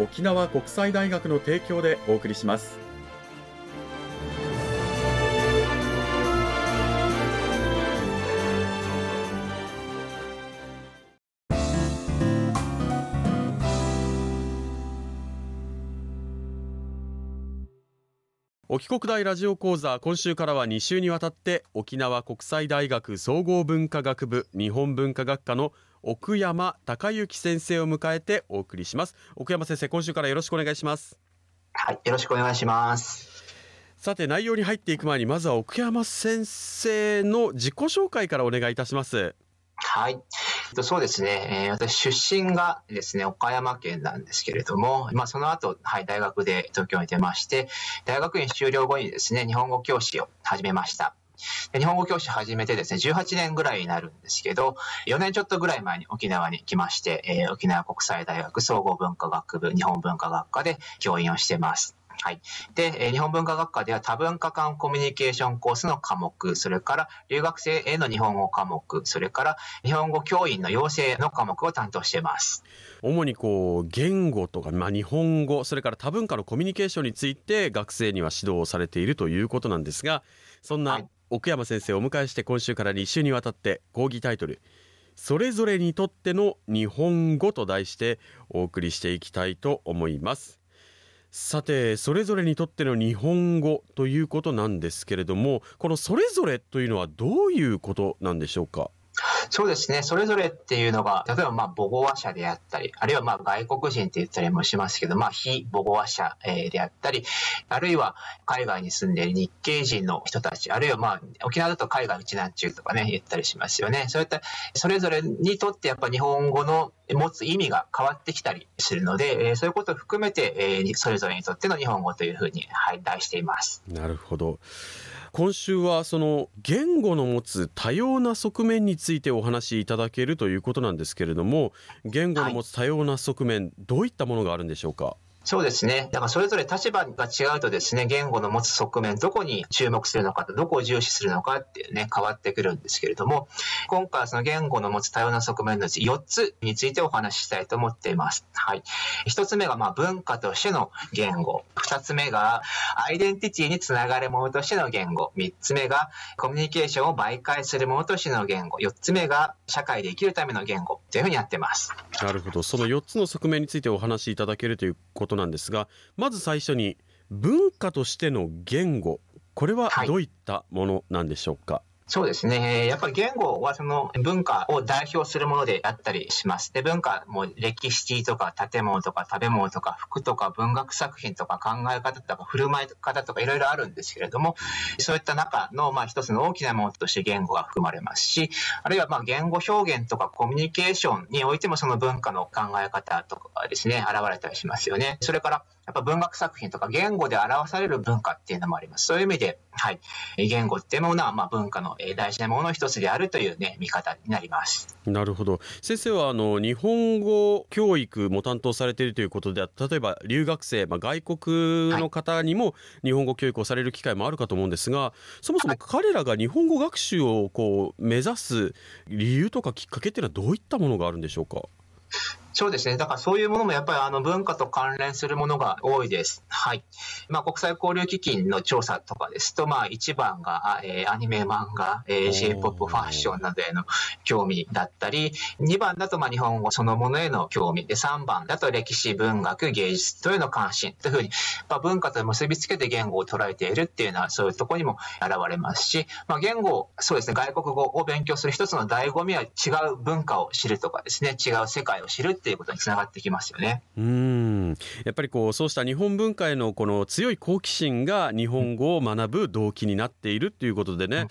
沖縄国際大学の提供でお送りします。沖国大ラジオ講座今週からは2週にわたって沖縄国際大学総合文化学部日本文化学科の奥山隆之先生を迎えてお送りします奥山先生今週からよろしくお願いしますはいよろしくお願いしますさて内容に入っていく前にまずは奥山先生の自己紹介からお願いいたしますはい。そうですね。えー、私、出身がですね、岡山県なんですけれども、まあ、その後、はい、大学で東京に出まして、大学院修了後にですね、日本語教師を始めました。日本語教師始めてですね、18年ぐらいになるんですけど、4年ちょっとぐらい前に沖縄に来まして、えー、沖縄国際大学総合文化学部日本文化学科で教員をしてます。はい。で、え日本文化学科では多文化間コミュニケーションコースの科目、それから留学生への日本語科目、それから日本語教員の養成の科目を担当しています。主にこう言語とか、まあ、日本語それから多文化のコミュニケーションについて学生には指導をされているということなんですがそんな奥山先生をお迎えして今週から2週にわたって講義タイトル「それぞれにとっての日本語」と題してお送りしていきたいと思います。さてそれぞれにとっての日本語ということなんですけれどもこのそれぞれというのはどういうことなんでしょうか？そうですね。それぞれっていうのが、例えばまあ母語話者であったり、あるいはまあ外国人って言ったりもしますけど、まあ非母語話者であったり、あるいは海外に住んでいる日系人の人たち、あるいはまあ沖縄だと海外うちなんちゅうとかね、言ったりしますよね。そういったそれぞれにとってやっぱ日本語の持つ意味が変わってきたりするので、えそういうことを含めて、えそれぞれにとっての日本語というふうに、はい、題しています。なるほど。今週はその言語の持つ多様な側面についてお話しいただけるということなんですけれども言語の持つ多様な側面、どういったものがあるんでしょうか？そうですね。だからそれぞれ立場が違うとですね、言語の持つ側面、どこに注目するのかと、どこを重視するのかっていうね、変わってくるんですけれども、今回はその言語の持つ多様な側面のうち4つについてお話ししたいと思っています。はい。1つ目がまあ文化としての言語。2つ目がアイデンティティにつながるものとしての言語。3つ目がコミュニケーションを媒介するものとしての言語。4つ目が社会で生きるための言語というふうにやってます。なるほど。その4つの側面についてお話しいただけるということなんですが、まず最初に文化としての言語、これはどういったものなんでしょうか？はいそうですね。やっぱり言語はその文化を代表するものであったりします。で、文化も歴史とか建物とか食べ物とか服とか文学作品とか考え方とか振る舞い方とかいろいろあるんですけれども、そういった中のまあ一つの大きなものとして言語が含まれますし、あるいはまあ言語表現とかコミュニケーションにおいてもその文化の考え方とかですね、現れたりしますよね。それからやっぱ文学作品とか言語で表される文化っていうのもあります。そういう意味で、はい。言語っていうものは、まあ文化の大事なものの一つであるというね、見方になります。なるほど。先生は、あの、日本語教育も担当されているということで、例えば留学生、まあ外国の方にも日本語教育をされる機会もあるかと思うんですが、そもそも彼らが日本語学習をこう目指す理由とかきっかけっていうのはどういったものがあるんでしょうか？そうですね。だからそういうものもやっぱりあの文化と関連するものが多いです。はい。まあ国際交流基金の調査とかですと、まあ一番が、えー、アニメ漫画、えー、J-POP ファッションなどへの興味だったり、2番だとまあ日本語そのものへの興味で、3番だと歴史、文学、芸術というの関心というふうに、まあ文化と結びつけて言語を捉えているっていうのはそういうところにも現れますし、まあ言語、そうですね、外国語を勉強する一つの醍醐味は違う文化を知るとかですね、違う世界を知るっていうことにつながってきますよね。うんやっぱりこうそうした日本文化へのこの強い好奇心が日本語を学ぶ動機になっているということでね、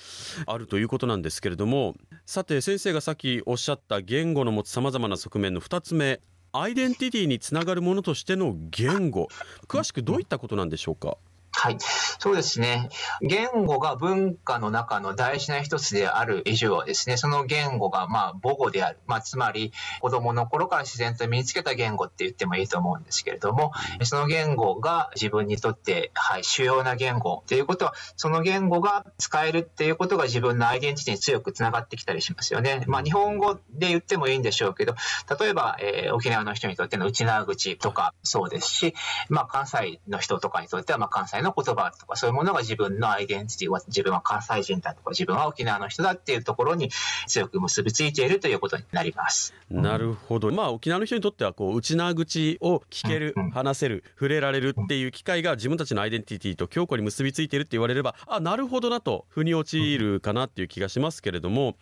うん、あるということなんですけれどもさて先生がさっきおっしゃった言語の持つさまざまな側面の2つ目アイデンティティにつながるものとしての言語詳しくどういったことなんでしょうか？はい。そうですね。言語が文化の中の大事な一つである以上はですね、その言語がまあ母語である。まあつまり子供の頃から自然と身につけた言語って言ってもいいと思うんですけれども、その言語が自分にとってはい主要な言語ということは、その言語が使えるっていうことが自分のアイデンティティに強くつながってきたりしますよね。まあ日本語で言ってもいいんでしょうけど、例えば、えー、沖縄の人にとっての内縄口とかそうですし、まあ関西の人とかにとってはまあ関西のの言葉とかそういうものが自分のアイデンティティは自分は関西人だとか自分は沖縄の人だっていうところに強く結びついているということになります。なるほど。まあ沖縄の人にとってはこう内縄口を聞ける、うんうん、話せる、触れられるっていう機会が自分たちのアイデンティティと強固に結びついているって言われれば、あ、なるほどなと腑に陥るかなっていう気がしますけれども、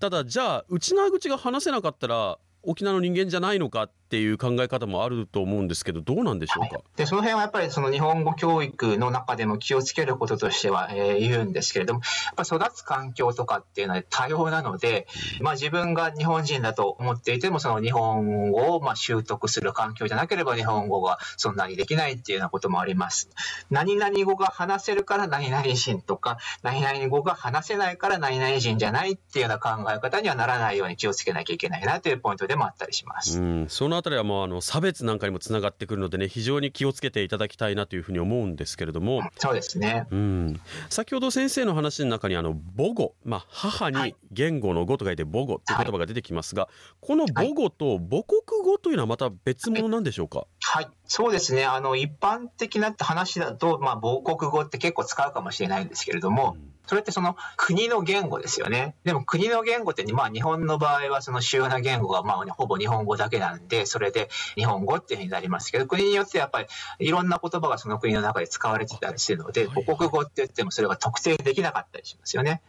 ただじゃあ内縄口が話せなかったら沖縄の人間じゃないのかっていう考え方もあると思うんですけど、どうなんでしょうか、はい、でその辺はやっぱりその日本語教育の中でも気をつけることとしては、えー、言うんですけれども、やっぱ育つ環境とかっていうのは多様なので、まあ、自分が日本人だと思っていても、その日本語をまあ習得する環境じゃなければ日本語がそんなにできないっていうようなこともあります。何々語が話せるから何々人とか、何々語が話せないから何々人じゃないっていうような考え方にはならないように気をつけなきゃいけないなというポイントででもあったりします。うん、そのあたりはもうあの差別なんかにもつながってくるのでね非常に気をつけていただきたいなというふうに思うんですけれども、そうですね。うん、先ほど先生の話の中にあの母語、まあ母に言語の語と書いて母語という言葉が出てきますが、はい、この母語と母国語というのはまた別物なんでしょうか？はい、そうですね。あの一般的な話だとまあ母国語って結構使うかもしれないんですけれども。うんそれってその国の言語ですよね。でも国の言語って、まあ日本の場合はその主要な言語がまあほぼ日本語だけなんで、それで日本語っていうふうになりますけど、国によってやっぱりいろんな言葉がその国の中で使われてたりするので、母国語って言ってもそれが特定できなかったりしますよね。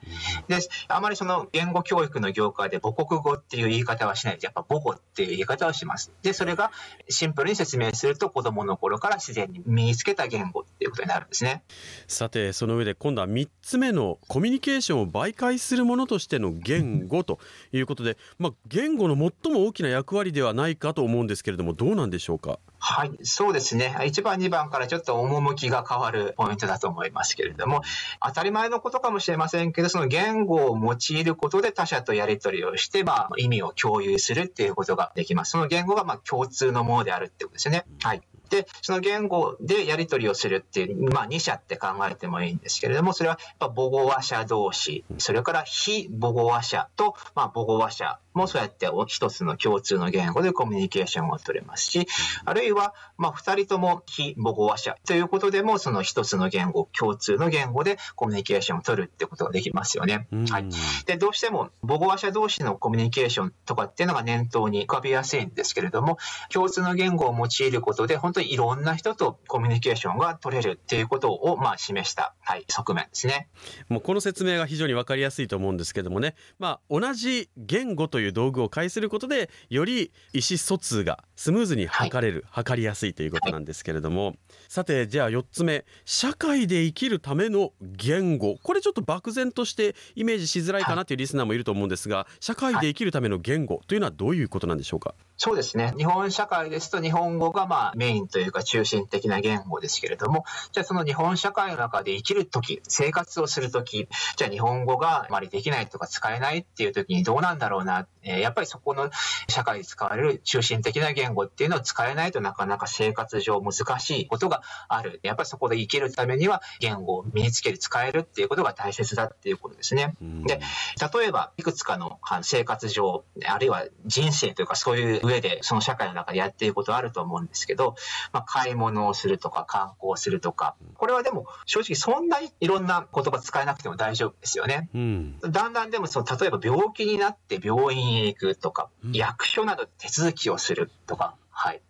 で、あまりその言語教育の業界で母国語っていう言い方はしないで、やっぱ母語っていう言い方をします。で、それがシンプルに説明すると子供の頃から自然に身につけた言語っていうことになるんですね。さて、その上で今度は3つ目のコミュニケーションを媒介するものとしての言語ということで、まあ、言語の最も大きな役割ではないかと思うんですけれどもどうなんでしょうか？はい、そうですね。1番、2番からちょっと趣が変わるポイントだと思いますけれども、当たり前のことかもしれませんけど、その言語を用いることで他者とやり取りをして、まあ、意味を共有するっていうことができます。その言語がまあ共通のものであるってことですね。はい。で、その言語でやり取りをするっていう、まあ二者って考えてもいいんですけれども、それは母語話者同士、それから非母語話者と、まあ母語話者もそうやって一つの共通の言語でコミュニケーションを取れますし、あるいは、まあ二人とも非母語話者ということでも、その一つの言語、共通の言語でコミュニケーションを取るってことができますよね。はい。で、どうしても母語話者同士のコミュニケーションとかっていうのが念頭に浮かびやすいんですけれども、共通の言語を用いることで、本当にいろんな人とコミュニケーションが取れるっていうことを、まあ、示した、はい、側面ですね。もうこの説明が非常に分かりやすいと思うんですけどもね、まあ、同じ言語という道具を介することでより意思疎通がスムーズに図れる、はい、測りやすいということなんですけれども、はい、さてじゃあ4つ目。社会で生きるための言語。これちょっと漠然としてイメージしづらいかなというリスナーもいると思うんですが社会で生きるための言語というのはどういうことなんでしょうか、そうですね日本社会ですと日本語がまあメインというか中心的な言語ですけれどもじゃあその日本社会の中で生きる時生活をする時じゃあ日本語があまりできないとか使えないっていう時にどうなんだろうなえやっぱりそこの社会で使われる中心的な言語っていうのを使えないとなかなか生活上難しいことがある。やっぱりそこで生きるためには言語を身につける、使えるっていうことが大切だっていうことですね。で、例えばいくつかの生活上、あるいは人生というかそういう上でその社会の中でやっていることあると思うんですけど、まあ、買い物をするとか観光するとか、これはでも正直そんなにいろんな言葉使えなくても大丈夫ですよね。うん、だんだんでもその例えば病気になって病院へ行くとか、うん、役所など手続きをするとか、はい。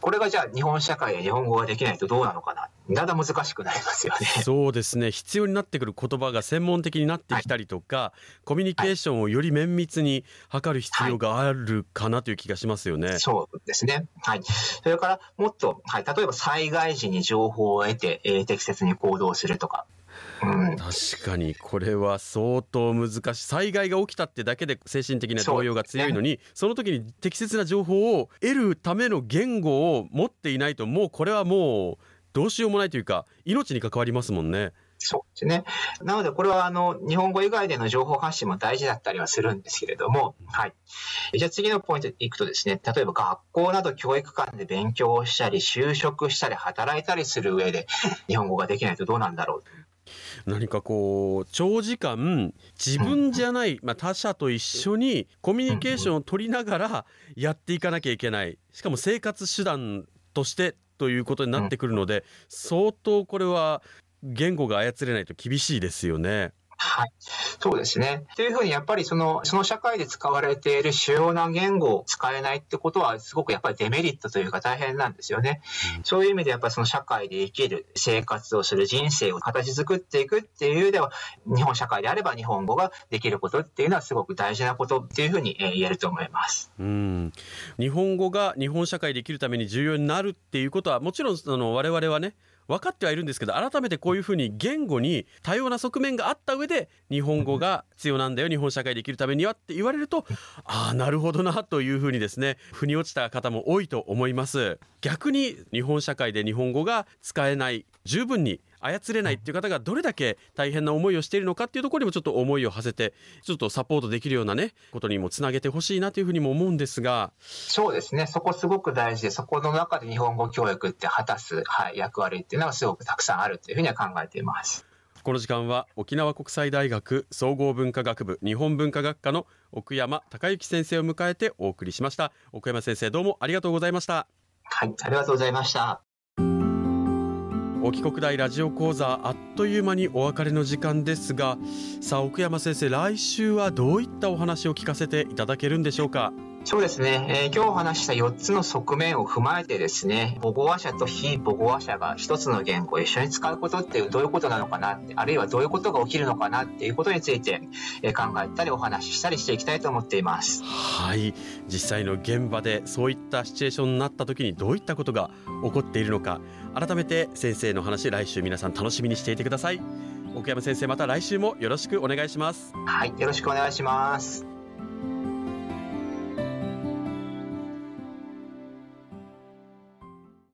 これがじゃあ日本社会で日本語ができないとどうなのかな。だんだん難しくなりますよね。そうですね。必要になってくる言葉が専門的になってきたりとか、はい、コミュニケーションをより綿密に図る必要があるかなという気がしますよね。はい、そうですね。はい。それからもっと、はい、例えば災害時に情報を得て、えー、適切に行動するとか、確かにこれは相当難しい災害が起きたってだけで精神的な動揺が強いのにそ,、の時に適切な情報を得るための言語を持っていないともうこれはもうどうしようもないというか命に関わりますもんね。そうですね。なので、これはあの日本語以外での情報発信も大事だったりはするんですけれども、はい。じゃあ次のポイントいくとですね、例えば学校など教育館で勉強をしたり、就職したり、働いたりする上で、日本語ができないとどうなんだろう。何かこう長時間自分じゃない、まあ、他者と一緒にコミュニケーションを取りながらやっていかなきゃいけないしかも生活手段としてということになってくるので相当これは言語が操れないと厳しいですよね。はい。そうですね。というふうに、やっぱりその、その社会で使われている主要な言語を使えないってことは、すごくやっぱりデメリットというか大変なんですよね。うん、そういう意味でやっぱりその社会で生きる、生活をする人生を形作っていくっていうでは、日本社会であれば日本語ができることっていうのはすごく大事なことっていうふうに言えると思います。うん。日本語が日本社会で生きるために重要になるっていうことは、もちろん、あの、我々はね、分かってはいるんですけど改めてこういうふうに言語に多様な側面があった上で日本語が必要なんだよ日本社会で生きるためにはって言われるとああなるほどなというふうにですね腑に落ちた方も多いと思います。逆に日本社会で日本語が使えない十分に操れないっていう方がどれだけ大変な思いをしているのかっていうところにもちょっと思いを馳せてちょっとサポートできるようなねことにもつなげてほしいなというふうにも思うんですが。そうですね。そこすごく大事でそこの中で日本語教育って果たす、はい、役割っていうのはすごくたくさんあるというふうには考えています。この時間は沖縄国際大学総合文化学部日本文化学科の奥山孝之先生を迎えてお送りしました。奥山先生どうもありがとうございました。はいありがとうございました沖国大ラジオ講座あっという間にお別れの時間ですがさあ奥山先生来週はどういったお話を聞かせていただけるんでしょうか？そうですね、えー、今日お話した4つの側面を踏まえてですね、母語話者と非母語話者が一つの言語を一緒に使うことってどういうことなのかなって、あるいはどういうことが起きるのかなっていうことについて、えー、考えたりお話ししたりしていきたいと思っています。はい、実際の現場でそういったシチュエーションになった時にどういったことが起こっているのか、改めて先生の話来週皆さん楽しみにしていてください。奥山先生また来週もよろしくお願いします。はい、よろしくお願いします。